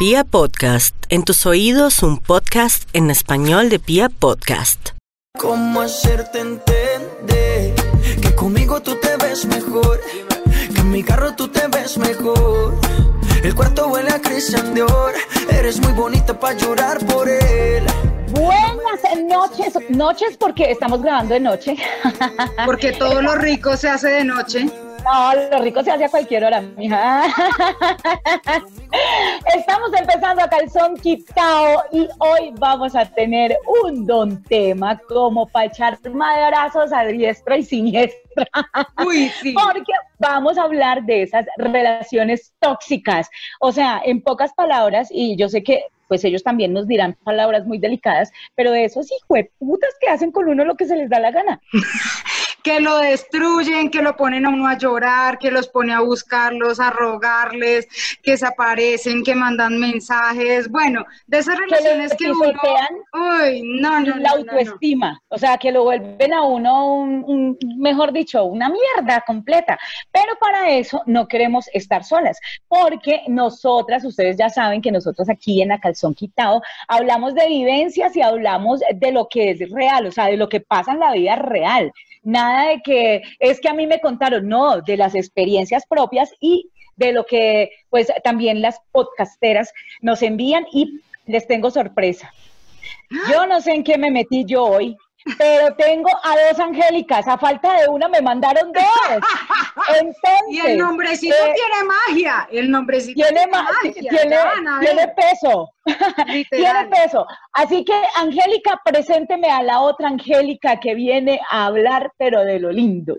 Pia Podcast, en tus oídos un podcast en español de Pia Podcast. ¿Cómo hacerte entender que conmigo tú te ves mejor? Que en mi carro tú te ves mejor. El cuarto huele a Christian Dior. Eres muy bonita para llorar por él. Buenas noches, noches porque estamos grabando de noche. Porque todo lo rico se hace de noche. No, lo rico se hace a cualquier hora, mija. Estamos empezando a calzón quitado y hoy vamos a tener un don tema como para echar madrazos a diestra y siniestra. Uy, sí. Porque vamos a hablar de esas relaciones tóxicas. O sea, en pocas palabras, y yo sé que pues ellos también nos dirán palabras muy delicadas, pero de esos putas que hacen con uno lo que se les da la gana. que lo destruyen, que lo ponen a uno a llorar, que los pone a buscarlos, a rogarles, que se aparecen, que mandan mensajes, bueno, de esas relaciones que, uno... Uy, no, no, La autoestima, o sea, que lo vuelven a uno, un, mejor dicho, una mierda completa. Pero para eso no queremos estar solas, porque nosotras, ustedes ya saben que nosotros aquí en la Calzón Quitado hablamos de vivencias y hablamos de lo que es real, o sea, de lo que pasa en la vida real. Nada de que es que a mí me contaron, no, de las experiencias propias y de lo que pues también las podcasteras nos envían y les tengo sorpresa. Yo no sé en qué me metí yo hoy, pero tengo a dos angélicas, a falta de una me mandaron dos. Entonces, y el nombrecito eh, tiene magia, el nombrecito tiene, magia, tiene, peso, tiene peso. Así que Angélica, presénteme a la otra Angélica que viene a hablar, pero de lo lindo.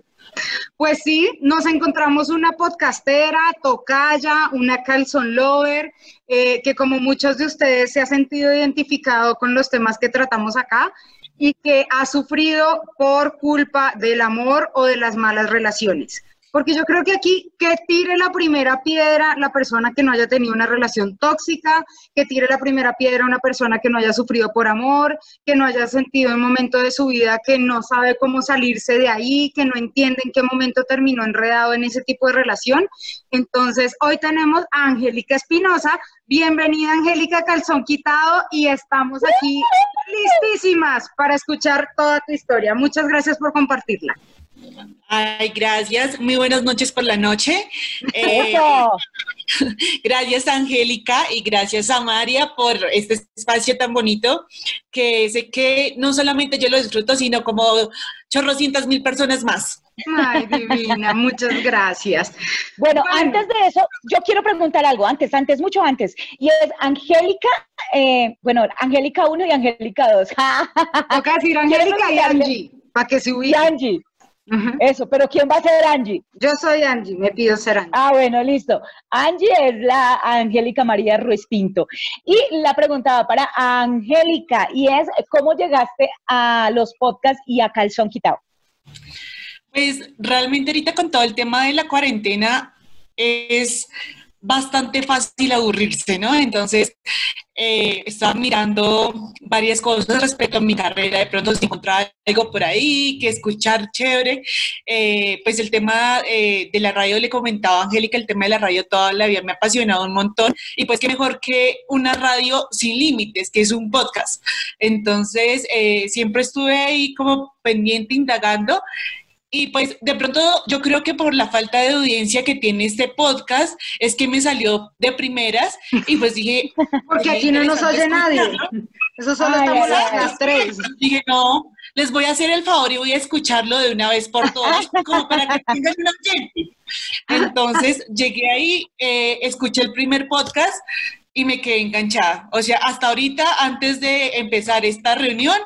Pues sí, nos encontramos una podcastera, tocaya, una calzón lover, eh, que como muchos de ustedes se ha sentido identificado con los temas que tratamos acá y que ha sufrido por culpa del amor o de las malas relaciones. Porque yo creo que aquí que tire la primera piedra la persona que no haya tenido una relación tóxica, que tire la primera piedra una persona que no haya sufrido por amor, que no haya sentido un momento de su vida que no sabe cómo salirse de ahí, que no entiende en qué momento terminó enredado en ese tipo de relación. Entonces, hoy tenemos a Angélica Espinosa. Bienvenida, Angélica Calzón Quitado, y estamos aquí listísimas para escuchar toda tu historia. Muchas gracias por compartirla. Ay, gracias. Muy buenas noches por la noche. Eh, gracias, Angélica, y gracias a María por este espacio tan bonito que sé que no solamente yo lo disfruto, sino como chorrocientas mil personas más. Ay, divina, muchas gracias. Bueno, antes de eso, yo quiero preguntar algo, antes, antes, mucho antes. Y es Angélica, eh, bueno, Angélica 1 y Angélica 2. Toca decir Angélica y Angie, para que se ubique. Angie. Eso, pero ¿quién va a ser Angie? Yo soy Angie, me pido ser Angie. Ah, bueno, listo. Angie es la Angélica María Ruiz Pinto. Y la preguntaba para Angélica, y es, ¿cómo llegaste a los podcasts y a Calzón Quitado? Pues realmente ahorita con todo el tema de la cuarentena es bastante fácil aburrirse, ¿no? Entonces, eh, estaba mirando varias cosas respecto a mi carrera, de pronto si encontraba algo por ahí, que escuchar chévere, eh, pues el tema eh, de la radio, le comentaba a Angélica, el tema de la radio toda la vida me ha apasionado un montón, y pues qué mejor que una radio sin límites, que es un podcast. Entonces, siempre estuve ahí como pendiente, indagando, y pues de pronto yo creo que por la falta de audiencia que tiene este podcast es que me salió de primeras y pues dije... Porque aquí no nos oye nadie. Eso solo estamos las, tres. Dije, no, les voy a hacer el favor y voy a escucharlo de una vez por todas, como para que tengan un oyente. Entonces llegué ahí, eh, escuché el primer podcast y me quedé enganchada. O sea, hasta ahorita, antes de empezar esta reunión,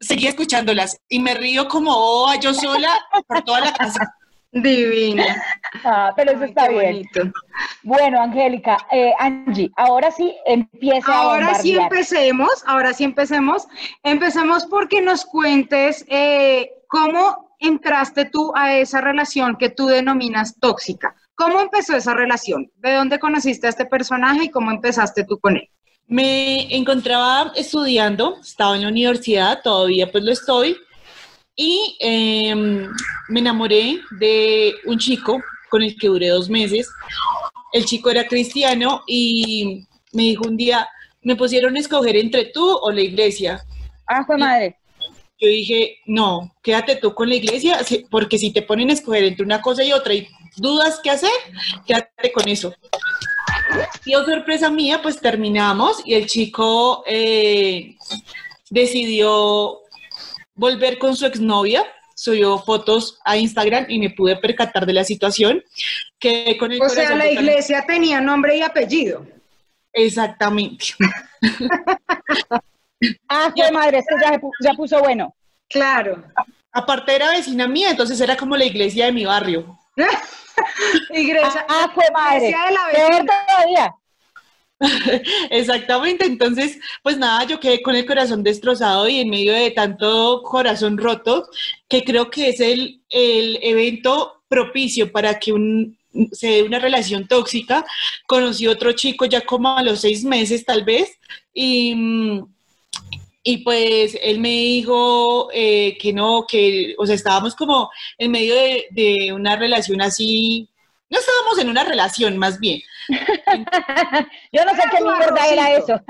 seguía escuchándolas y me río como oh, yo sola por toda la casa. Divina. Ah, pero eso está bien. Bueno, Angélica, eh, Angie, ahora sí empieza Ahora sí empecemos, ahora sí empecemos. Empecemos porque nos cuentes eh, cómo entraste tú a esa relación que tú denominas tóxica. ¿Cómo empezó esa relación? ¿De dónde conociste a este personaje y cómo empezaste tú con él? Me encontraba estudiando, estaba en la universidad, todavía pues lo estoy, y em, me enamoré de un chico con el que duré dos meses. El chico era cristiano y me dijo un día, me pusieron a escoger entre tú o la iglesia. Ah, fue madre. Yo dije, no, quédate tú con la iglesia, porque si te ponen a escoger entre una cosa y otra y dudas qué hacer, quédate con eso. Y oh, sorpresa mía, pues terminamos y el chico eh, decidió volver con su exnovia, subió fotos a Instagram y me pude percatar de la situación. Que con el o sea, la iglesia tenía nombre y apellido. Exactamente. ah, qué madre, esto ya, ya puso bueno. Claro. Aparte era vecina mía, entonces era como la iglesia de mi barrio. iglesia. Ah, fue madre. De la todavía. Exactamente, entonces, pues nada, yo quedé con el corazón destrozado y en medio de tanto corazón roto, que creo que es el, el evento propicio para que un, se dé una relación tóxica. Conocí otro chico ya como a los seis meses tal vez y... Y pues él me dijo eh, que no, que, o sea, estábamos como en medio de, de una relación así, no estábamos en una relación más bien, Yo no sé qué mierda era eso.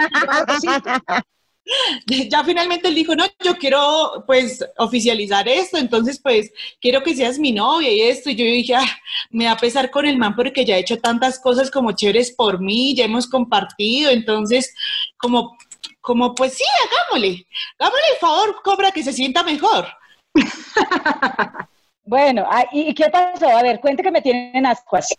ya finalmente él dijo, no, yo quiero pues oficializar esto, entonces pues quiero que seas mi novia y esto. Y yo dije, ah, me va a pesar con el man porque ya he hecho tantas cosas como chéveres por mí, ya hemos compartido, entonces como, como pues sí, hagámosle, hagámosle el favor, cobra que se sienta mejor. bueno, ah, ¿y qué pasó? A ver, cuente que me tienen ascuas.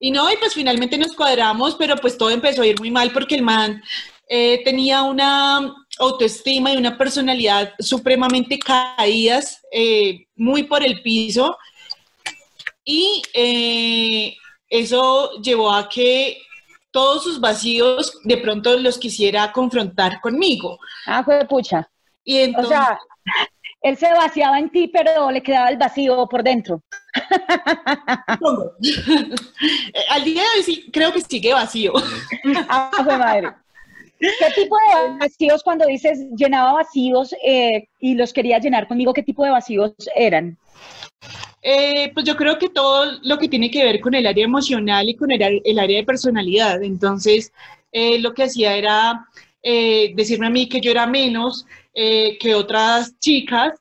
Y no, y pues finalmente nos cuadramos, pero pues todo empezó a ir muy mal porque el man eh, tenía una autoestima y una personalidad supremamente caídas, eh, muy por el piso. Y eh, eso llevó a que todos sus vacíos de pronto los quisiera confrontar conmigo. Ah, fue pucha. Y entonces, o sea, él se vaciaba en ti, pero le quedaba el vacío por dentro. Al día de hoy sí, creo que sigue vacío. ah, madre. ¿Qué tipo de vacíos cuando dices llenaba vacíos eh, y los quería llenar conmigo, qué tipo de vacíos eran? Eh, pues yo creo que todo lo que tiene que ver con el área emocional y con el, área de personalidad. Entonces, eh, lo que hacía era decirme a mí que yo era menos, eh, que otras chicas,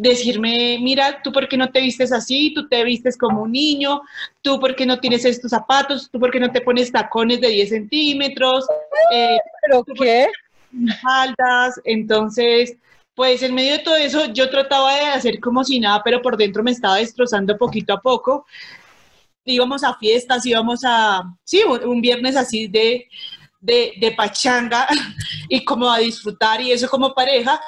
decirme, mira, tú por qué no te vistes así, tú te vistes como un niño, tú por qué no tienes estos zapatos, tú por qué no te pones tacones de 10 centímetros, eh, ¿pero qué? Faldas, entonces, pues en medio de todo eso yo trataba de hacer como si nada, pero por dentro me estaba destrozando poquito a poco. Íbamos a fiestas, íbamos a, sí, un viernes así de, de, de pachanga y como a disfrutar y eso como pareja.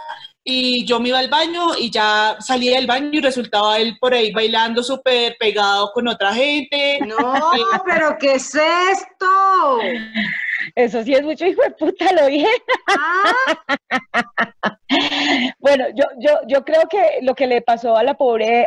Y yo me iba al baño y ya salía del baño y resultaba él por ahí bailando súper pegado con otra gente. No, pero ¿qué es esto? Eso sí es mucho hijo de puta, lo dije. Ah. bueno, yo, yo, yo creo que lo que le pasó a la pobre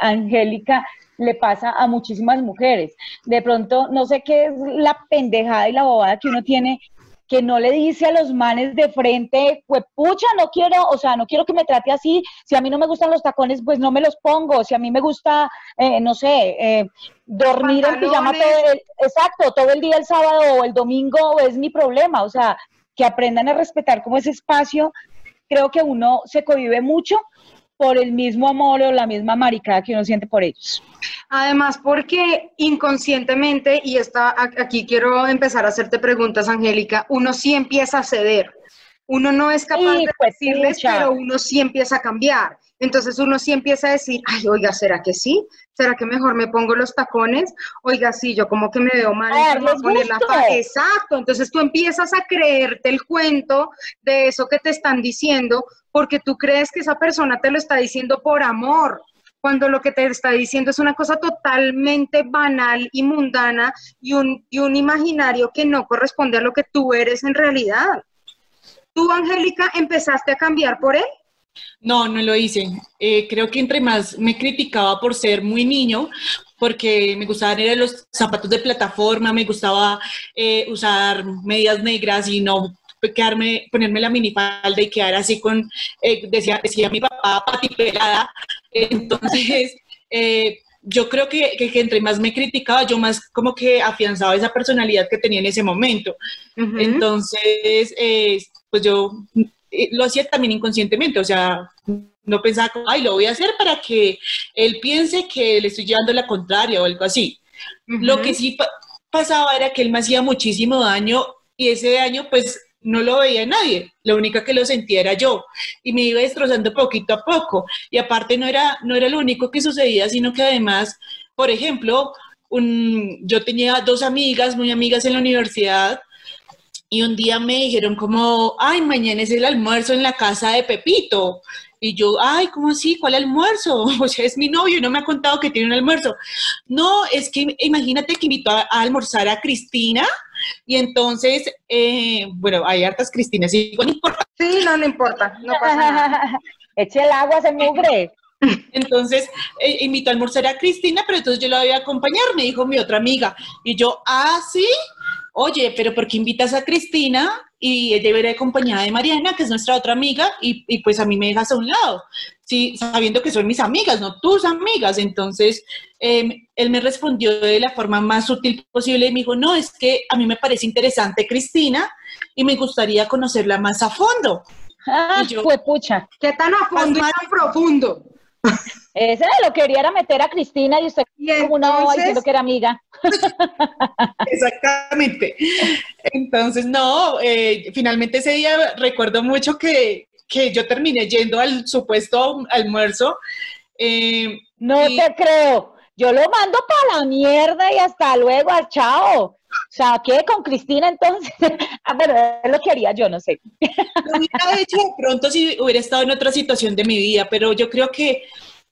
Angélica le pasa a muchísimas mujeres. De pronto, no sé qué es la pendejada y la bobada que uno tiene que no le dice a los manes de frente, pues pucha, no quiero, o sea, no quiero que me trate así, si a mí no me gustan los tacones, pues no me los pongo, si a mí me gusta, eh, no sé, eh, dormir en pijama todo el, exacto, todo el día el sábado o el domingo es mi problema, o sea, que aprendan a respetar como ese espacio, creo que uno se convive mucho por el mismo amor o la misma maricada que uno siente por ellos. Además, porque inconscientemente, y está, aquí quiero empezar a hacerte preguntas, Angélica, uno sí empieza a ceder. Uno no es capaz de pues decirles, pero uno sí empieza a cambiar. Entonces uno sí empieza a decir, ay, oiga, ¿será que sí? ¿Será que mejor me pongo los tacones? Oiga, sí, yo como que me veo mal. poner la Exacto, entonces tú empiezas a creerte el cuento de eso que te están diciendo porque tú crees que esa persona te lo está diciendo por amor, cuando lo que te está diciendo es una cosa totalmente banal y mundana y un, y un imaginario que no corresponde a lo que tú eres en realidad. ¿Tú, Angélica, empezaste a cambiar por él? No, no lo hice. Eh, creo que entre más me criticaba por ser muy niño, porque me gustaban los zapatos de plataforma, me gustaba eh, usar medias negras y no quedarme, ponerme la minifalda y quedar así con, eh, decía, decía mi papá, patipelada. Entonces, yo creo que, que, entre más me criticaba, yo más como que afianzaba esa personalidad que tenía en ese momento. Entonces, eh, pues yo eh, lo hacía también inconscientemente, o sea, no pensaba, ay, lo voy a hacer para que él piense que le estoy llevando la contraria o algo así. Lo que sí pasaba era que él me hacía muchísimo daño y ese daño pues no lo veía nadie, la única que lo sentía era yo y me iba destrozando poquito a poco y aparte no era, no era lo único que sucedía, sino que además, por ejemplo, un, yo tenía dos amigas, muy amigas en la universidad y un día me dijeron como, ay, mañana es el almuerzo en la casa de Pepito. Y yo, ay, ¿cómo así? ¿Cuál almuerzo? O sea, es mi novio, no me ha contado que tiene un almuerzo. No, es que imagínate que invitó a, almorzar a Cristina y entonces, eh, bueno, hay hartas Cristinas, y no importa. Sí, no, no importa, no pasa nada. Eche el agua, se mugre. Entonces eh, invitó a almorzar a Cristina, pero entonces yo la voy a acompañar, me dijo mi otra amiga. Y yo, ah, sí, oye, pero ¿por qué invitas a Cristina y ella viene acompañada de Mariana, que es nuestra otra amiga, y, pues a mí me dejas a un lado? Sí, sabiendo que son mis amigas, no tus amigas. Entonces, em, él me respondió de la forma más sutil posible y me dijo, no, es que a mí me parece interesante Cristina y me gustaría conocerla más a fondo. Ah, y yo, pucha. ¿Qué tan a fondo y tan profundo? Ese lo quería era meter a Cristina y usted como una diciendo que era amiga. Exactamente. Entonces, no, eh, finalmente ese día recuerdo mucho que, yo terminé yendo al supuesto almuerzo. Eh, no te creo. Yo lo mando para la mierda y hasta luego, chao. O sea, ¿qué con Cristina entonces? ah, bueno, es lo que haría yo, no sé. Lo hubiera hecho de pronto si hubiera estado en otra situación de mi vida, pero yo creo que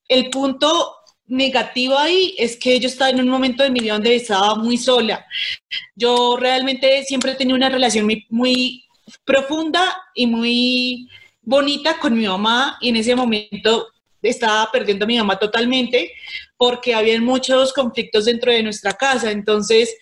el punto negativo ahí es que yo estaba en un momento de mi vida donde estaba muy sola. Yo realmente siempre he tenido una relación muy, profunda y muy bonita con mi mamá y en ese momento estaba perdiendo a mi mamá totalmente porque había muchos conflictos dentro de nuestra casa. Entonces,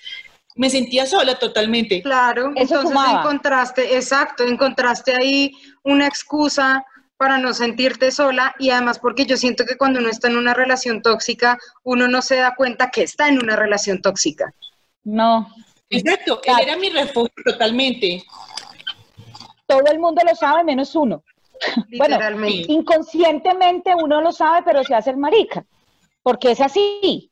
me sentía sola totalmente. Claro, entonces encontraste, exacto, encontraste ahí una excusa para no sentirte sola y además porque yo siento que cuando uno está en una relación tóxica, uno no se da cuenta que está en una relación tóxica. No. Exacto, él era mi refugio totalmente. Todo el mundo lo sabe, menos uno. Bueno, inconscientemente uno lo sabe, pero se hace el marica, porque es así.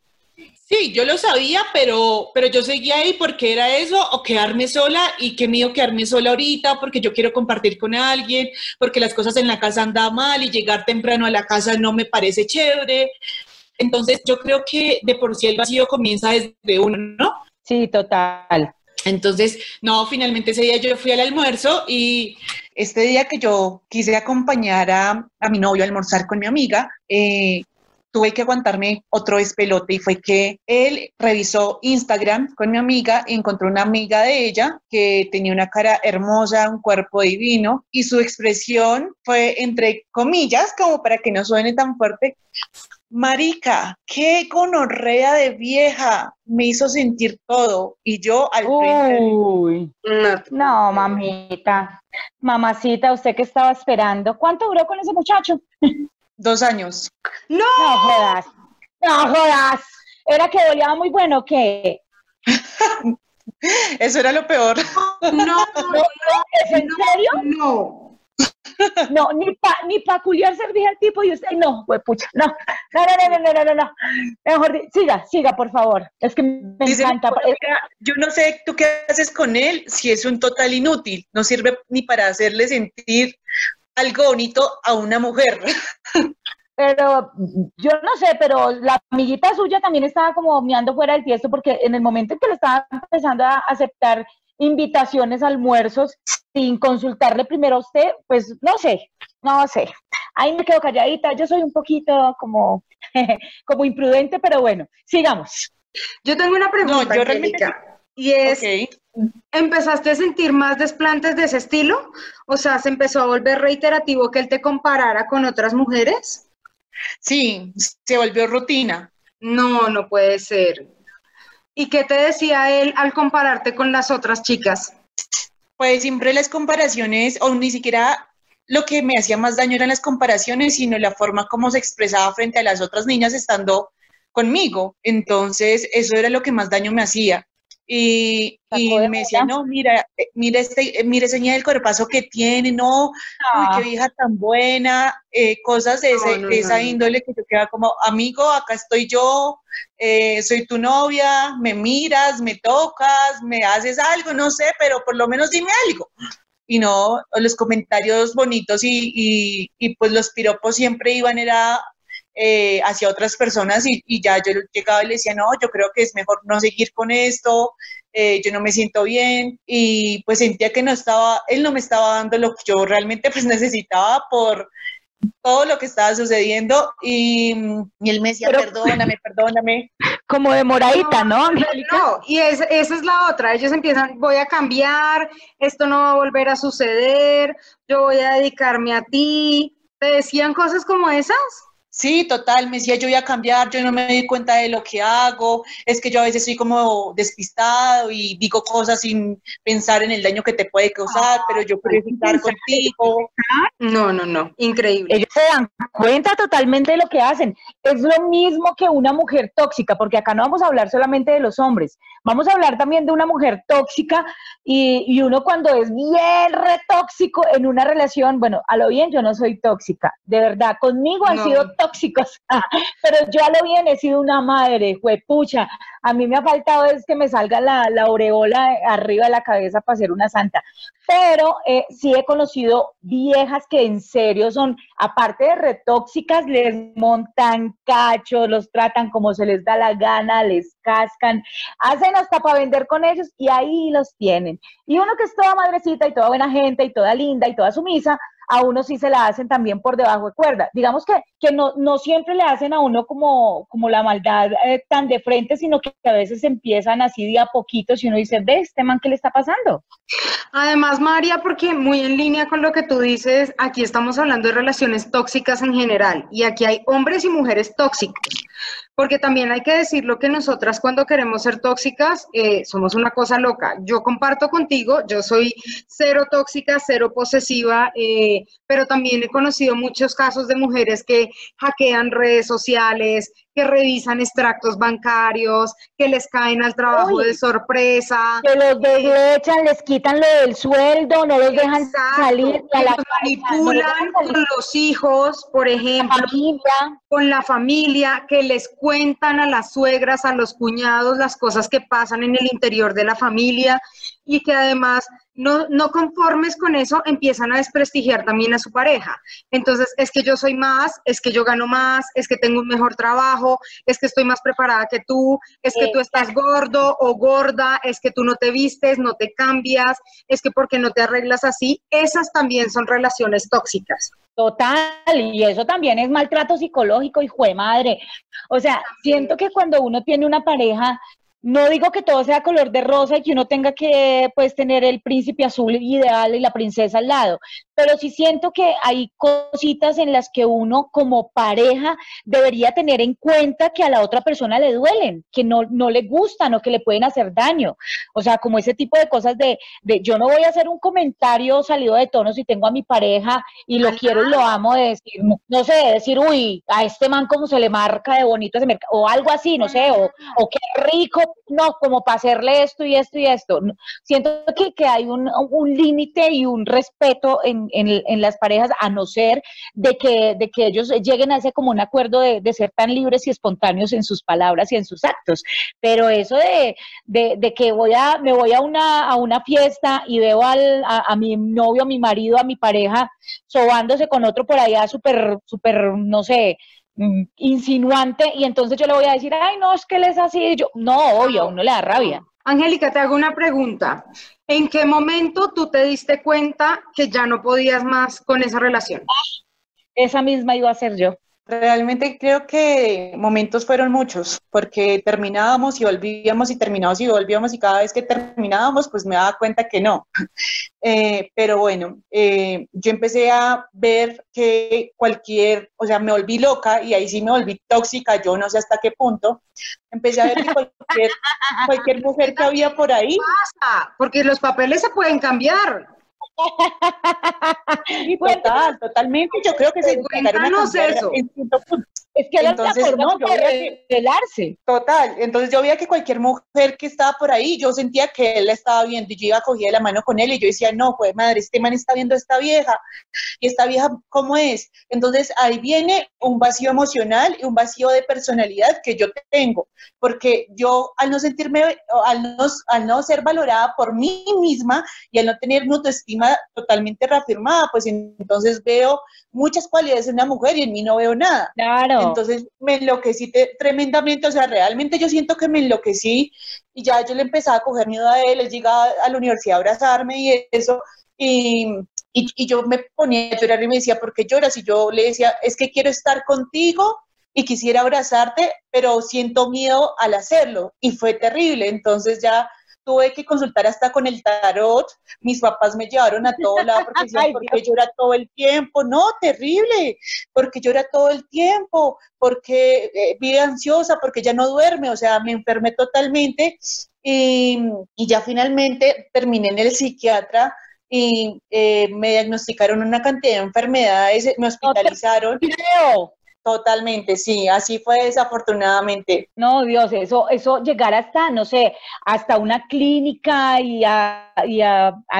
Sí, yo lo sabía, pero, pero yo seguía ahí porque era eso, o quedarme sola, y qué mío quedarme sola ahorita, porque yo quiero compartir con alguien, porque las cosas en la casa andan mal y llegar temprano a la casa no me parece chévere. Entonces yo creo que de por sí el vacío comienza desde uno, ¿no? Sí, total. Entonces, no, finalmente ese día yo fui al almuerzo y este día que yo quise acompañar a, a mi novio a almorzar con mi amiga, eh, tuve que aguantarme otro espelote y fue que él revisó Instagram con mi amiga y encontró una amiga de ella que tenía una cara hermosa, un cuerpo divino y su expresión fue entre comillas, como para que no suene tan fuerte, Marica, qué gonorrea de vieja, me hizo sentir todo y yo al Uy, no, mamita, mamacita, usted que estaba esperando, ¿cuánto duró con ese muchacho? Dos años. ¡No! No jodas. No jodas. ¿Era que boleaba muy bueno o qué? Eso era lo peor. No, no, no. ¿Es en serio? No. No, ni para ni pa culiar servía el tipo y usted, no, pues pucha, no, no, no, no, no, no, no, mejor, siga, siga, por favor, es que me Dice, encanta. yo no sé tú qué haces con él, si es un total inútil, no sirve ni para hacerle sentir algo bonito a una mujer. Pero yo no sé, pero la amiguita suya también estaba como mirando fuera del tiesto porque en el momento en que le estaba empezando a aceptar invitaciones, almuerzos, sin consultarle primero a usted, pues no sé, no sé. Ahí me quedo calladita, yo soy un poquito como, como imprudente, pero bueno, sigamos. Yo tengo una pregunta, y es, ¿empezaste a sentir más desplantes de ese estilo? O sea, ¿se empezó a volver reiterativo que él te comparara con otras mujeres? Sí, se volvió rutina. No, no puede ser. ¿Y qué te decía él al compararte con las otras chicas? Pues siempre las comparaciones, o ni siquiera lo que me hacía más daño eran las comparaciones, sino la forma como se expresaba frente a las otras niñas estando conmigo. Entonces, eso era lo que más daño me hacía. Y, me decía, no, mira, eh, mira, este, eh, mira ese del cuerpazo que tiene, no, uy, qué vieja ah. tan buena, eh, cosas de, esa índole que yo queda como, amigo, acá estoy yo, soy tu novia, me miras, me tocas, me haces algo, no sé, pero por lo menos dime algo. Y no, los comentarios bonitos y, y, y pues los piropos siempre iban era eh, hacia otras personas y, ya yo llegaba y le decía, no, yo creo que es mejor no seguir con esto, eh, yo no me siento bien y pues sentía que no estaba, él no me estaba dando lo que yo realmente pues necesitaba por todo lo que estaba sucediendo y, él me decía, perdóname, perdóname. Como de moradita, ¿no, No, y esa es la otra, ellos empiezan, voy a cambiar, esto no va a volver a suceder, yo voy a dedicarme a ti. ¿Te decían cosas como esas? Sí, total, me decía yo voy a cambiar, yo no me doy cuenta de lo que hago, es que yo a veces soy como despistado y digo cosas sin pensar en el daño que te puede causar, pero yo quiero estar contigo. No, no, no, increíble. Ellos se dan cuenta totalmente de lo que hacen. Es lo mismo que una mujer tóxica, porque acá no vamos a hablar solamente de los hombres, vamos a hablar también de una mujer tóxica y, y uno cuando es bien retóxico en una relación, bueno, a lo bien yo no soy tóxica, de verdad, conmigo han sido tóxicos, pero yo a lo bien he sido una madre, pucha, a mí me ha faltado es que me salga la, la aureola arriba de la cabeza para ser una santa, pero eh, sí he conocido viejas que en serio son, aparte de retóxicas, les montan cachos, los tratan como se les da la gana, les cascan, hacen hasta para vender con ellos y ahí los tienen. Y uno que es toda madrecita y toda buena gente y toda linda y toda sumisa, a uno sí se la hacen también por debajo de cuerda. Digamos que, que no, no siempre le hacen a uno como, como la maldad eh, tan de frente, sino que a veces empiezan así de a poquitos y uno dice, ve, este man, ¿qué le está pasando? Además, María, porque muy en línea con lo que tú dices, aquí estamos hablando de relaciones tóxicas en general y aquí hay hombres y mujeres tóxicos. Porque también hay que decirlo que nosotras cuando queremos ser tóxicas eh, somos una cosa loca. Yo comparto contigo, yo soy cero tóxica, cero posesiva, eh, pero también he conocido muchos casos de mujeres que hackean redes sociales, que revisan extractos bancarios, que les caen al trabajo de sorpresa. Que los desechan, les quitan lo del sueldo, no los dejan salir. A la manipulan con los hijos, por ejemplo, con la familia, que les cuentan a las suegras, a los cuñados las cosas que pasan en el interior de la familia y que además no, no conformes con eso, empiezan a desprestigiar también a su pareja. Entonces, es que yo soy más, es que yo gano más, es que tengo un mejor trabajo, es que estoy más preparada que tú, es que tú estás gordo o gorda, es que tú no te vistes, no te cambias, es que porque no te arreglas así, esas también son relaciones tóxicas. Total, y eso también es maltrato psicológico, hijo de madre. O sea, siento que cuando uno tiene una pareja no digo que todo sea color de rosa y que uno tenga que pues tener el príncipe azul ideal y la princesa al lado, pero sí siento que hay cositas en las que uno como pareja debería tener en cuenta que a la otra persona le duelen, que no, no le gustan o que le pueden hacer daño. O sea, como ese tipo de cosas de, de yo no voy a hacer un comentario salido de tono si tengo a mi pareja y lo quiero y lo amo de decir, no sé, de decir, uy, a este man como se le marca de bonito ese mercado, o algo así, no sé, o, o qué rico no, como para hacerle esto y esto y esto. Siento que, que hay un, un límite y un respeto en, en, las parejas, a no ser de que, de que ellos lleguen a ese como un acuerdo de, de, ser tan libres y espontáneos en sus palabras y en sus actos. Pero eso de, de, que voy a, me voy a una, a una fiesta y veo al, a, a mi novio, a mi marido, a mi pareja, sobándose con otro por allá súper, súper, no sé, insinuante y entonces yo le voy a decir, ay, no, es que él es así. Yo, no, obvio, a uno le da rabia. Angélica, te hago una pregunta. ¿En qué momento tú te diste cuenta que ya no podías más con esa relación? Esa misma iba a ser yo. Realmente creo que momentos fueron muchos, porque terminábamos y volvíamos y terminábamos y volvíamos y cada vez que terminábamos, pues me daba cuenta que no. Eh, pero bueno, eh, yo empecé a ver que cualquier, o sea, me volví loca y ahí sí me volví tóxica, yo no sé hasta qué punto. Empecé a ver que cualquier, cualquier mujer que había por ahí. Pasa, porque los papeles se pueden cambiar. total, totalmente. Yo creo que se Cuéntanos eso. Es que entonces, no, yo veía que, revelarse. Total, entonces yo veía que cualquier mujer que estaba por ahí, yo sentía que él la estaba viendo y yo iba a coger la mano con él y yo decía, no, pues madre, este man está viendo a esta vieja y esta vieja, ¿cómo es? Entonces ahí viene un vacío emocional y un vacío de personalidad que yo tengo, porque yo al no sentirme, al no, al no ser valorada por mí misma y al no tener mi autoestima totalmente reafirmada, pues entonces veo muchas cualidades en una mujer y en mí no veo nada. Claro. Entonces me enloquecí tremendamente, o sea, realmente yo siento que me enloquecí y ya yo le empezaba a coger miedo a él, él llegaba a la universidad a abrazarme y eso, y, y, yo me ponía a llorar y me decía, ¿por qué lloras? Y yo le decía, es que quiero estar contigo y quisiera abrazarte, pero siento miedo al hacerlo. Y fue terrible. Entonces ya tuve que consultar hasta con el tarot, mis papás me llevaron a todo lado porque decían, porque llora todo el tiempo? No, terrible, porque llora todo el tiempo, porque eh, vive ansiosa, porque ya no duerme, o sea, me enfermé totalmente y, ya finalmente terminé en el psiquiatra y eh, me diagnosticaron una cantidad de enfermedades, me hospitalizaron. Totalmente, sí, así fue desafortunadamente. No, Dios, eso, eso llegar hasta, no sé, hasta una clínica y a,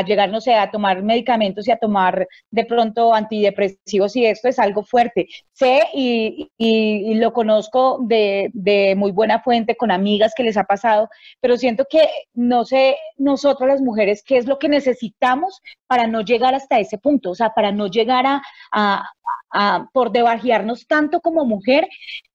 llegar, no sé, a tomar medicamentos y a tomar de pronto antidepresivos y esto es algo fuerte. Sé y, y, lo conozco de, de, muy buena fuente con amigas que les ha pasado, pero siento que, no sé, nosotros las mujeres, ¿qué es lo que necesitamos para no llegar hasta ese punto? O sea, para no llegar a, por debajearnos tanto como mujer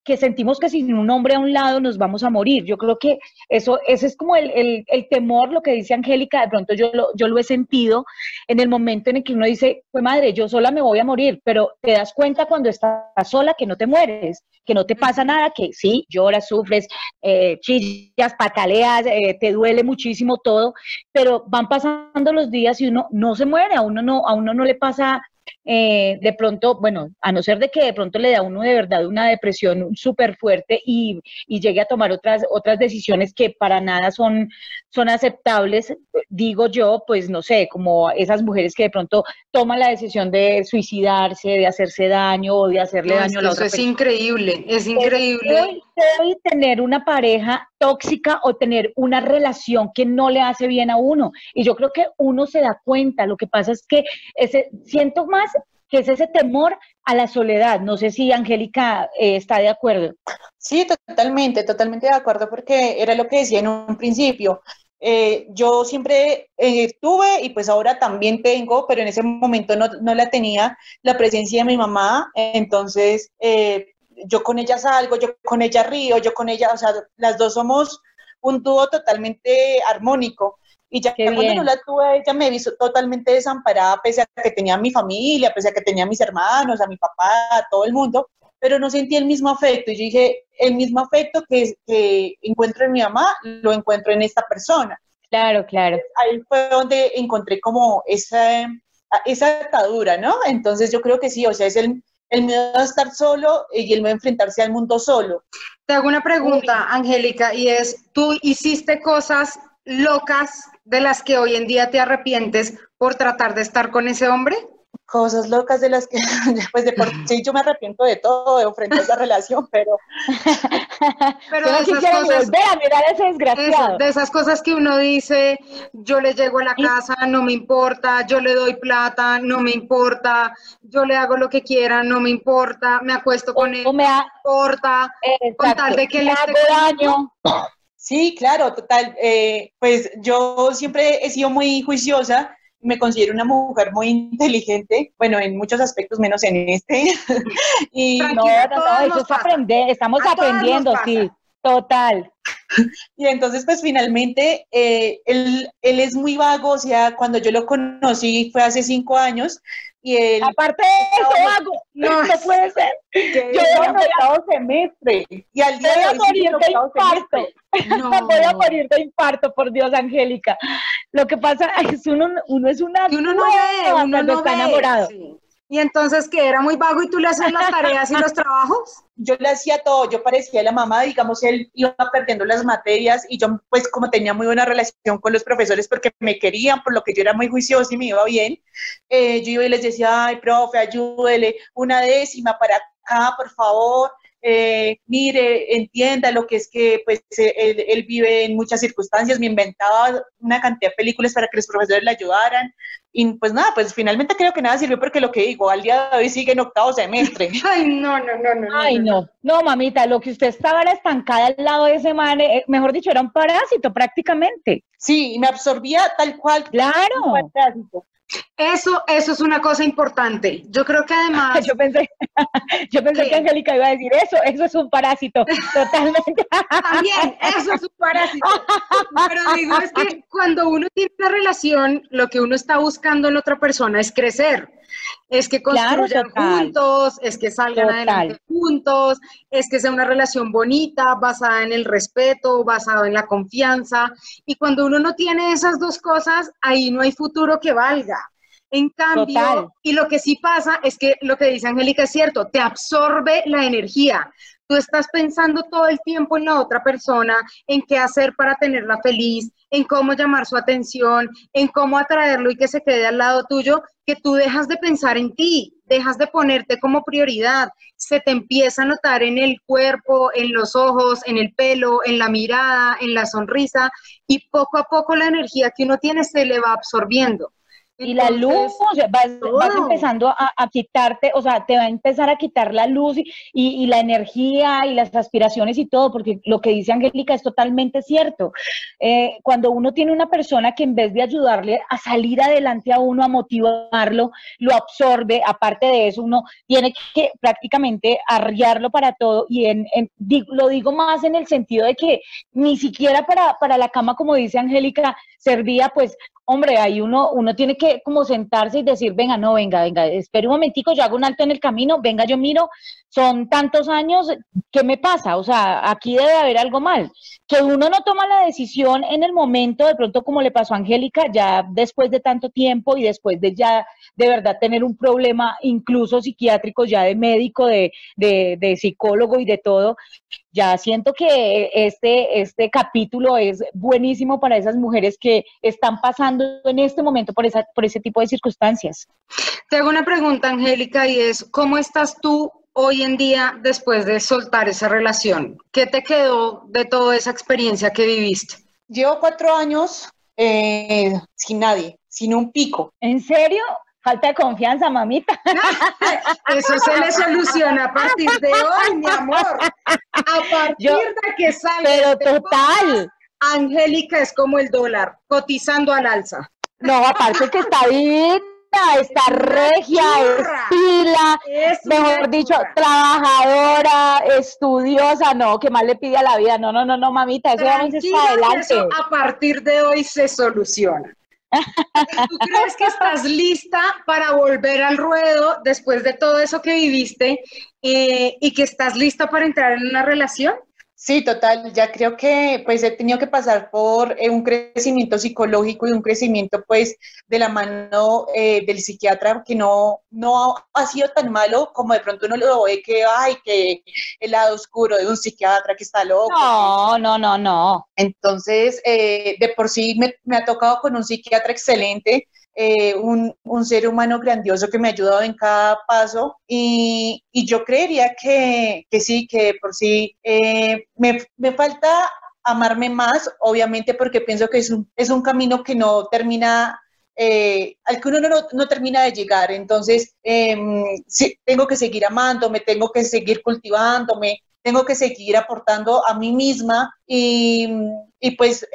que sentimos que sin un hombre a un lado nos vamos a morir. Yo creo que eso, ese es como el, temor, lo que dice Angélica, de pronto yo lo, yo lo he sentido en el momento en el que uno dice, pues madre, yo sola me voy a morir, pero te das cuenta cuando estás sola que no te mueres, que no te pasa nada, que sí, lloras, sufres, eh, chillas, pataleas, eh, te duele muchísimo todo, pero van pasando los días y uno no se muere, a uno no, a uno no le pasa eh, de pronto, bueno, a no ser de que de pronto le da a uno de verdad una depresión súper fuerte y, llegue a tomar otras, otras decisiones que para nada son, son aceptables, digo yo, pues no sé, como esas mujeres que de pronto toman la decisión de suicidarse, de hacerse daño o de hacerle daño a la otra Eso es increíble, es increíble. Debe tener una pareja tóxica o tener una relación que no le hace bien a uno. Y yo creo que uno se da cuenta, lo que pasa es que siento más que es ese temor a la soledad. No sé si Angélica eh, está de acuerdo. Sí, totalmente, totalmente de acuerdo, porque era lo que decía en un principio. Eh, yo siempre eh, tuve y pues ahora también tengo, pero en ese momento no, no la tenía, la presencia de mi mamá. Entonces, yo con ella salgo, yo con ella río, yo con ella, o sea, las dos somos un dúo totalmente armónico. Y ya cuando no la tuve, ella me visto totalmente desamparada, pese a que tenía mi familia, pese a que tenía mis hermanos, a mi papá, a todo el mundo, pero no sentí el mismo afecto. Y yo dije, el mismo afecto que, que encuentro en mi mamá, lo encuentro en esta persona. Claro, claro. Ahí fue donde encontré como esa, esa atadura, ¿no? Entonces yo creo que sí, o sea, es el, el miedo a estar solo y el miedo a enfrentarse al mundo solo. Te hago una pregunta, Angélica, y es, ¿tú hiciste cosas locas de las que hoy en día te arrepientes por tratar de estar con ese hombre? Cosas locas de las que, pues de por sí yo me arrepiento de todo de frente a esa relación, pero... pero de esas cosas... a mirar ese desgraciado. de esas cosas que uno dice, yo le llego a la casa, no me importa, yo le doy plata, no me importa, yo le hago lo que quiera, no me importa, me acuesto con él, no me importa, con tal de que le hago daño. Sí, claro, total. Eh, pues yo siempre he sido muy juiciosa, me considero una mujer muy inteligente, bueno, en muchos aspectos, menos en este. y no, no, eso es aprender, estamos aprendiendo, sí, total. Y entonces, pues finalmente, eh, él, él es muy vago, o sea, cuando yo lo conocí fue hace cinco años, y Aparte de eso, hago, no, no puede ser. Yo voy a morir semestre. Y al día voy a morir de infarto. Voy a morir de infarto, por Dios, Angélica. Lo que pasa es uno, uno es una. uno no ve, uno no está enamorado. Y entonces, que era muy vago y tú le hacías las tareas y los trabajos. Yo le hacía todo, yo parecía la mamá, digamos, él iba perdiendo las materias y yo, pues, como tenía muy buena relación con los profesores porque me querían, por lo que yo era muy juiciosa y me iba bien, eh, yo iba y les decía, ay, profe, ayúdele, una décima para acá, por favor. Eh, mire, entienda lo que es que pues él, él, vive en muchas circunstancias, me inventaba una cantidad de películas para que los profesores le ayudaran. Y pues nada, pues finalmente creo que nada sirvió porque lo que digo, al día de hoy sigue en octavo semestre. Ay, no, no, no, no. Ay, no. No, mamita, lo que usted estaba era estancada al lado de ese man, eh, mejor dicho, era un parásito prácticamente. Sí, y me absorbía tal cual. Claro. Eso, eso es una cosa importante. Yo creo que además. Yo pensé, yo pensé que Angélica iba a decir eso, eso es un parásito, totalmente. También, eso es un parásito. Pero digo, es que cuando uno tiene una relación, lo que uno está buscando en otra persona es crecer es que construyan juntos, es que salgan adelante juntos, es que sea una relación bonita, basada en el respeto, basada en la confianza. Y cuando uno no tiene esas dos cosas, ahí no hay futuro que valga. En cambio, y lo que sí pasa es que lo que dice Angélica es cierto, te absorbe la energía. Tú estás pensando todo el tiempo en la otra persona, en qué hacer para tenerla feliz, en cómo llamar su atención, en cómo atraerlo y que se quede al lado tuyo, que tú dejas de pensar en ti, dejas de ponerte como prioridad, se te empieza a notar en el cuerpo, en los ojos, en el pelo, en la mirada, en la sonrisa, y poco a poco la energía que uno tiene se le va absorbiendo y la luz, vas, empezando a, quitarte, o sea, te va a empezar a quitar la luz y, la energía y las aspiraciones y todo, porque lo que dice Angélica es totalmente cierto. Eh, cuando uno tiene una persona que en vez de ayudarle a salir adelante a uno, a motivarlo, lo absorbe, aparte de eso, uno tiene que prácticamente arriarlo para todo y en, lo digo más en el sentido de que ni siquiera para, para la cama, como dice Angélica, servía pues hombre, ahí uno, uno tiene que como sentarse y decir, venga, no, venga, venga, espere un momentico, yo hago un alto en el camino, venga, yo miro, son tantos años, ¿qué me pasa? O sea, aquí debe haber algo mal. Que uno no toma la decisión en el momento, de pronto como le pasó a Angélica, ya después de tanto tiempo y después de ya de verdad tener un problema incluso psiquiátrico, ya de médico, de, de, de psicólogo y de todo, ya siento que este, este capítulo es buenísimo para esas mujeres que están pasando en este momento por, esa, por ese tipo de circunstancias. Te hago una pregunta, Angélica, y es, ¿cómo estás tú hoy en día después de soltar esa relación? ¿Qué te quedó de toda esa experiencia que viviste? Llevo cuatro años eh, sin nadie, sin un pico. ¿En serio? Falta de confianza, mamita. Eso se le soluciona a partir de hoy, mi amor. A partir de que sale. Pero este total. Angélica es como el dólar, cotizando al alza. No, aparte que está bien está regia, es pila, mejor dicho, trabajadora, estudiosa, no, que más le pide a la vida, no, no, no, no, mamita, eso vamos adelante. Eso a partir de hoy se soluciona. ¿Tú crees que estás lista para volver al ruedo después de todo eso que viviste eh, y que estás lista para entrar en una relación? Sí, total. Ya creo que pues he tenido que pasar por eh, un crecimiento psicológico y un crecimiento pues de la mano eh, del psiquiatra que no, no ha sido tan malo como de pronto uno lo ve que, ay, que el lado oscuro de un psiquiatra que está loco. No, no, no, no. Entonces, eh, de por sí me, me ha tocado con un psiquiatra excelente eh, un, ser humano grandioso que me ha ayudado en cada paso y, yo creería que, que, sí, que por sí eh, me, me, falta amarme más, obviamente porque pienso que es un, es un camino que no termina eh, al que uno no, no, termina de llegar. Entonces, eh, tengo que seguir amándome, tengo que seguir cultivándome, tengo que seguir aportando a mí misma y, pues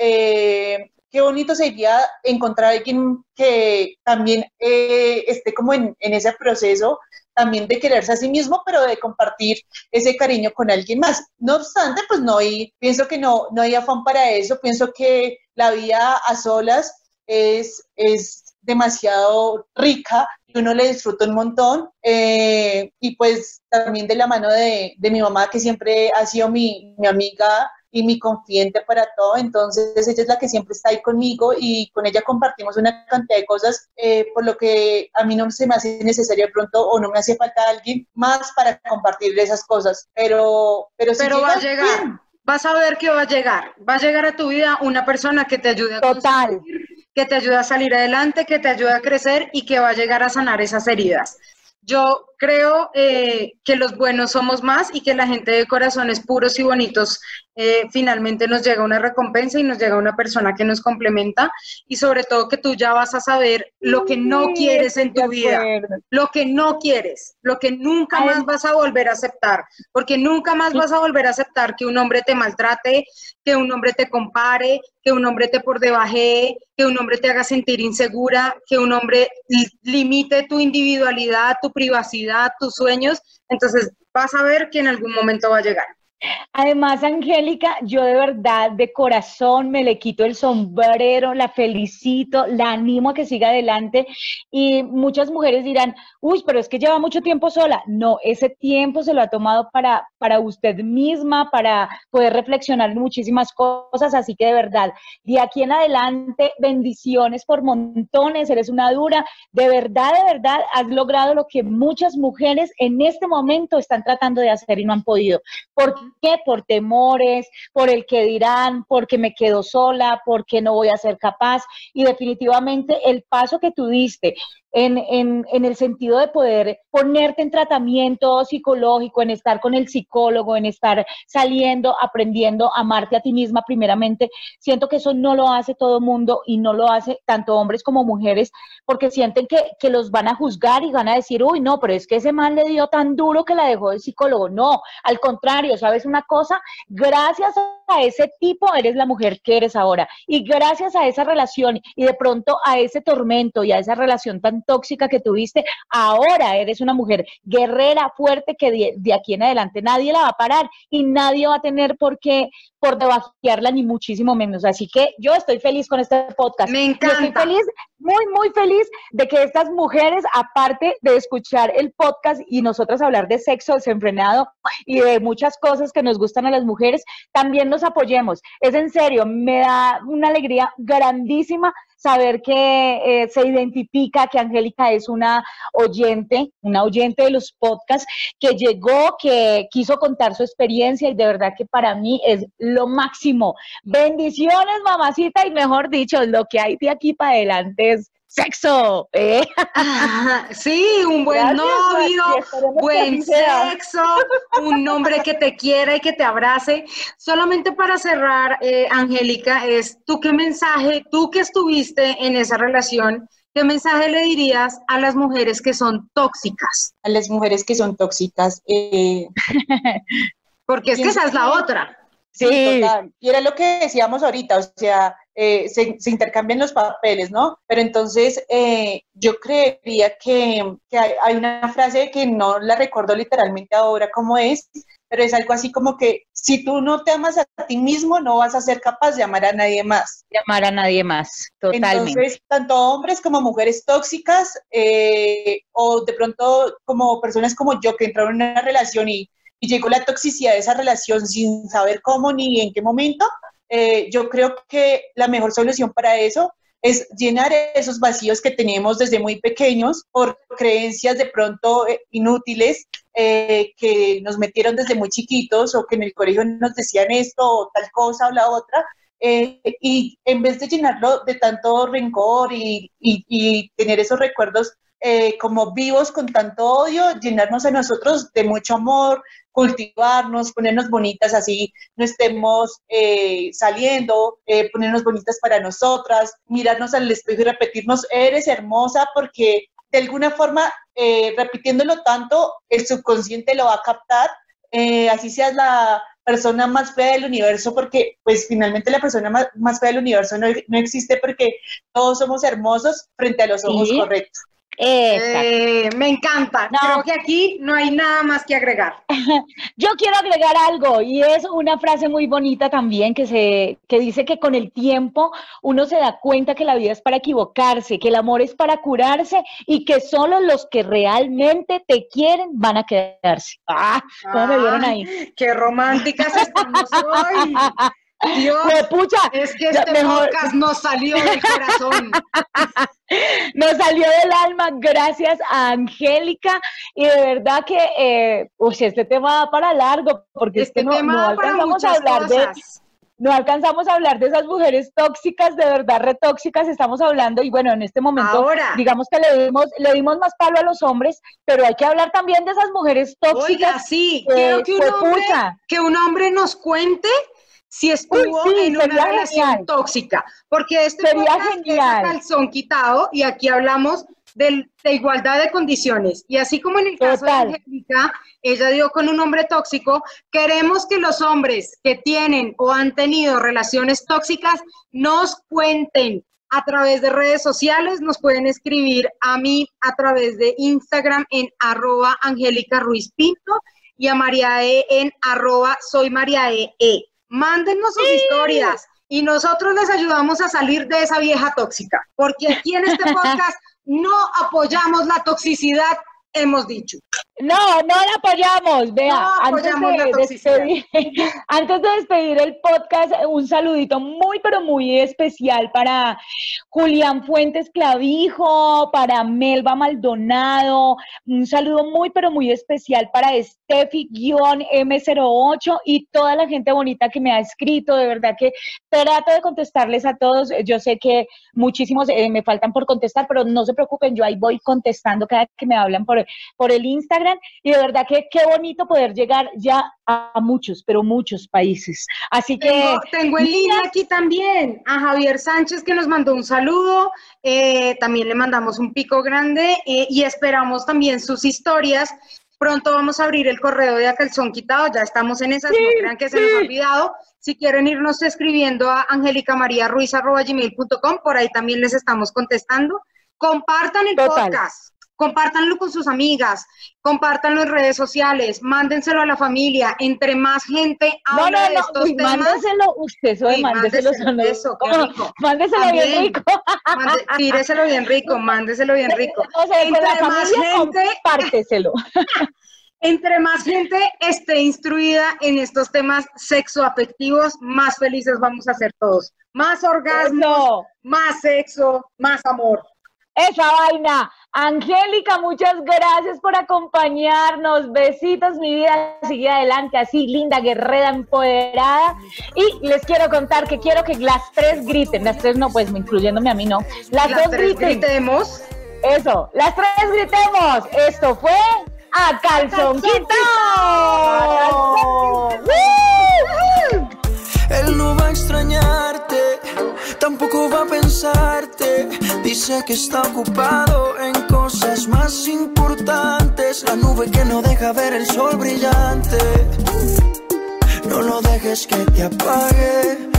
qué bonito sería encontrar a alguien que también eh, esté como en, ese proceso también de quererse a sí mismo, pero de compartir ese cariño con alguien más. No obstante, pues no hay, pienso que no, no hay afán para eso, pienso que la vida a solas es, es demasiado rica y uno le disfruta un montón. Eh, y pues también de la mano de, de, mi mamá, que siempre ha sido mi, mi amiga y mi confidente para todo. Entonces ella es la que siempre está ahí conmigo y con ella compartimos una cantidad de cosas, eh, por lo que a mí no se me hace necesario de pronto o no me hace falta alguien más para compartir esas cosas. Pero, pero, pero va a llegar. Vas a ver que va a llegar. Va a llegar a tu vida una persona que te ayude a Total. que te ayude a salir adelante, que te ayude a crecer y que va a llegar a sanar esas heridas. Yo creo eh, que los buenos somos más y que la gente de corazones puros y bonitos eh, finalmente nos llega una recompensa y nos llega una persona que nos complementa. Y sobre todo que tú ya vas a saber lo que no quieres en tu vida, lo que no quieres, lo que nunca más vas a volver a aceptar, porque nunca más vas a volver a aceptar que un hombre te maltrate, que un hombre te compare, que un hombre te por debaje, que un hombre te haga sentir insegura, que un hombre limite tu individualidad, tu privacidad, tus sueños. Entonces vas a ver que en algún momento va a llegar. Además, Angélica, yo de verdad, de corazón, me le quito el sombrero, la felicito, la animo a que siga adelante. Y muchas mujeres dirán, uy, pero es que lleva mucho tiempo sola. No, ese tiempo se lo ha tomado para, para usted misma, para poder reflexionar muchísimas cosas. Así que de verdad, de aquí en adelante, bendiciones por montones, eres una dura. De verdad, de verdad, has logrado lo que muchas mujeres en este momento están tratando de hacer y no han podido. Porque qué? Por temores, por el que dirán, porque me quedo sola, porque no voy a ser capaz. Y definitivamente el paso que tú diste en, en, en, el sentido de poder ponerte en tratamiento psicológico, en estar con el psicólogo, en estar saliendo, aprendiendo amarte a ti misma primeramente. Siento que eso no lo hace todo mundo y no lo hace tanto hombres como mujeres porque sienten que, que los van a juzgar y van a decir, uy, no, pero es que ese mal le dio tan duro que la dejó el psicólogo. No, al contrario, ¿sabes una cosa? Gracias a ese tipo eres la mujer que eres ahora y gracias a esa relación y de pronto a ese tormento y a esa relación tan tóxica que tuviste, ahora eres una mujer guerrera, fuerte, que de, aquí en adelante nadie la va a parar y nadie va a tener por qué por debajearla ni muchísimo menos. Así que yo estoy feliz con este podcast. Me encanta. estoy feliz, muy, muy feliz de que estas mujeres, aparte de escuchar el podcast y nosotras hablar de sexo desenfrenado y de muchas cosas que nos gustan a las mujeres, también nos apoyemos. Es en serio, me da una alegría grandísima saber que eh, se identifica que Angélica es una oyente, una oyente de los podcasts, que llegó, que quiso contar su experiencia y de verdad que para mí es lo máximo. Bendiciones, mamacita, y mejor dicho, lo que hay de aquí para adelante es sexo. ¿eh? sí, un buen novio, buen sexo, un hombre que te quiera y que te abrace. Solamente para cerrar, eh, Angélica, es tú qué mensaje, tú que estuviste en esa relación, ¿qué mensaje le dirías a las mujeres que son tóxicas? A las mujeres que son tóxicas. Eh, Porque es que esa es la otra. Sí, total. Y era lo que decíamos ahorita, o sea, eh, se, intercambian los papeles, ¿no? Pero entonces eh, yo creería que, hay, una frase que no la recuerdo literalmente ahora cómo es, pero es algo así como que si tú no te amas a ti mismo, no vas a ser capaz de amar a nadie más. De amar a nadie más, totalmente. Entonces, tanto hombres como mujeres tóxicas, eh, o de pronto como personas como yo que entraron en una relación y, y llegó la toxicidad de esa relación sin saber cómo ni en qué momento, eh, yo creo que la mejor solución para eso es llenar esos vacíos que tenemos desde muy pequeños por creencias de pronto eh, inútiles eh, que nos metieron desde muy chiquitos o que en el colegio nos decían esto o tal cosa o la otra. y en vez de llenarlo de tanto rencor y, y tener esos recuerdos como vivos con tanto odio, llenarnos a nosotros de mucho amor, cultivarnos, ponernos bonitas así, no estemos eh, saliendo, eh, ponernos bonitas para nosotras, mirarnos al espejo y repetirnos, eres hermosa porque de alguna forma, eh, repitiéndolo tanto, el subconsciente lo va a captar, así seas la persona más fea del universo, porque pues finalmente la persona más, fea del universo no, existe porque todos somos hermosos frente a los ojos correctos. Eh, me encanta. Creo que aquí no hay nada más que agregar. Yo quiero agregar algo y es una frase muy bonita también que se que dice que con el tiempo uno se da cuenta que la vida es para equivocarse, que el amor es para curarse y que solo los que realmente te quieren van a quedarse. Ah, ¿cómo me vieron ahí? Qué románticas estamos hoy. Dios, pucha, es que este podcast nos salió del corazón. nos salió del alma gracias a Angélica y de verdad que, eh, este tema va para largo porque este es que no, tema no alcanzamos a hablar cosas no alcanzamos a hablar de esas mujeres tóxicas, de verdad retóxicas, estamos hablando, y bueno, en este momento, digamos que le dimos, le dimos más palo a los hombres, pero hay que hablar también de esas mujeres tóxicas. Oiga, sí, quiero que un, hombre, que un hombre nos cuente si estuvo en una relación tóxica, porque este genial. calzón quitado y aquí hablamos de, igualdad de condiciones. Y así como en el caso de Angélica, ella dio con un hombre tóxico, queremos que los hombres que tienen o han tenido relaciones tóxicas nos cuenten a través de redes sociales, nos pueden escribir a mí a través de Instagram en arroba Angélica Ruiz Pinto y a María E en arroba soy María E. e. Mándennos sus historias y nosotros les ayudamos a salir de esa vieja tóxica, porque aquí en este podcast no apoyamos la toxicidad, hemos dicho. No, no la apoyamos. Vea, antes, de despedir, antes de despedir el podcast, un saludito muy, pero muy especial para Julián Fuentes Clavijo, para Melba Maldonado, un saludo muy, pero muy especial para Steffi-M08 y toda la gente bonita que me ha escrito. De verdad que trato de contestarles a todos. Yo sé que muchísimos eh, me faltan por contestar, pero no se preocupen, yo ahí voy contestando cada que me hablan por, por el Instagram y de verdad que qué bonito poder llegar ya a muchos, pero muchos países. Así que... Tengo, en línea aquí también a Javier Sánchez que nos mandó un saludo, eh, también le mandamos un pico grande eh, y esperamos también sus historias. Pronto vamos a abrir el correo de Acalzón Quitado, ya estamos en esas, no crean que se nos ha olvidado. Si quieren irnos escribiendo a angelicamariaruiz.com, por ahí también les estamos contestando. Compartan el podcast compártanlo con sus amigas, compártanlo en redes sociales, mándenselo a la familia, entre más gente habla de estos temas. Mándeselo usted, soy, mándeselo, mándeselo, eso, qué rico. Mándeselo bien rico. tíreselo bien rico, mándeselo bien rico. entre más gente, compárteselo. entre más gente esté instruida en estos temas sexoafectivos, más felices vamos a ser todos. Más orgasmo, más sexo, más amor. Esa vaina. Angélica, muchas gracias por acompañarnos. Besitos, mi vida. Sigue adelante, así, linda, guerrera, empoderada. Y les quiero contar que quiero que las tres griten. Las tres no, pues incluyéndome a mí, no. Las, dos tres griten. gritemos. Eso, las tres gritemos. Esto fue a calzonquito. Él no va a extrañarte, tampoco va a pensarte. Dice que está ocupado en cosas más importantes. La nube que no deja ver el sol brillante. No lo dejes que te apague.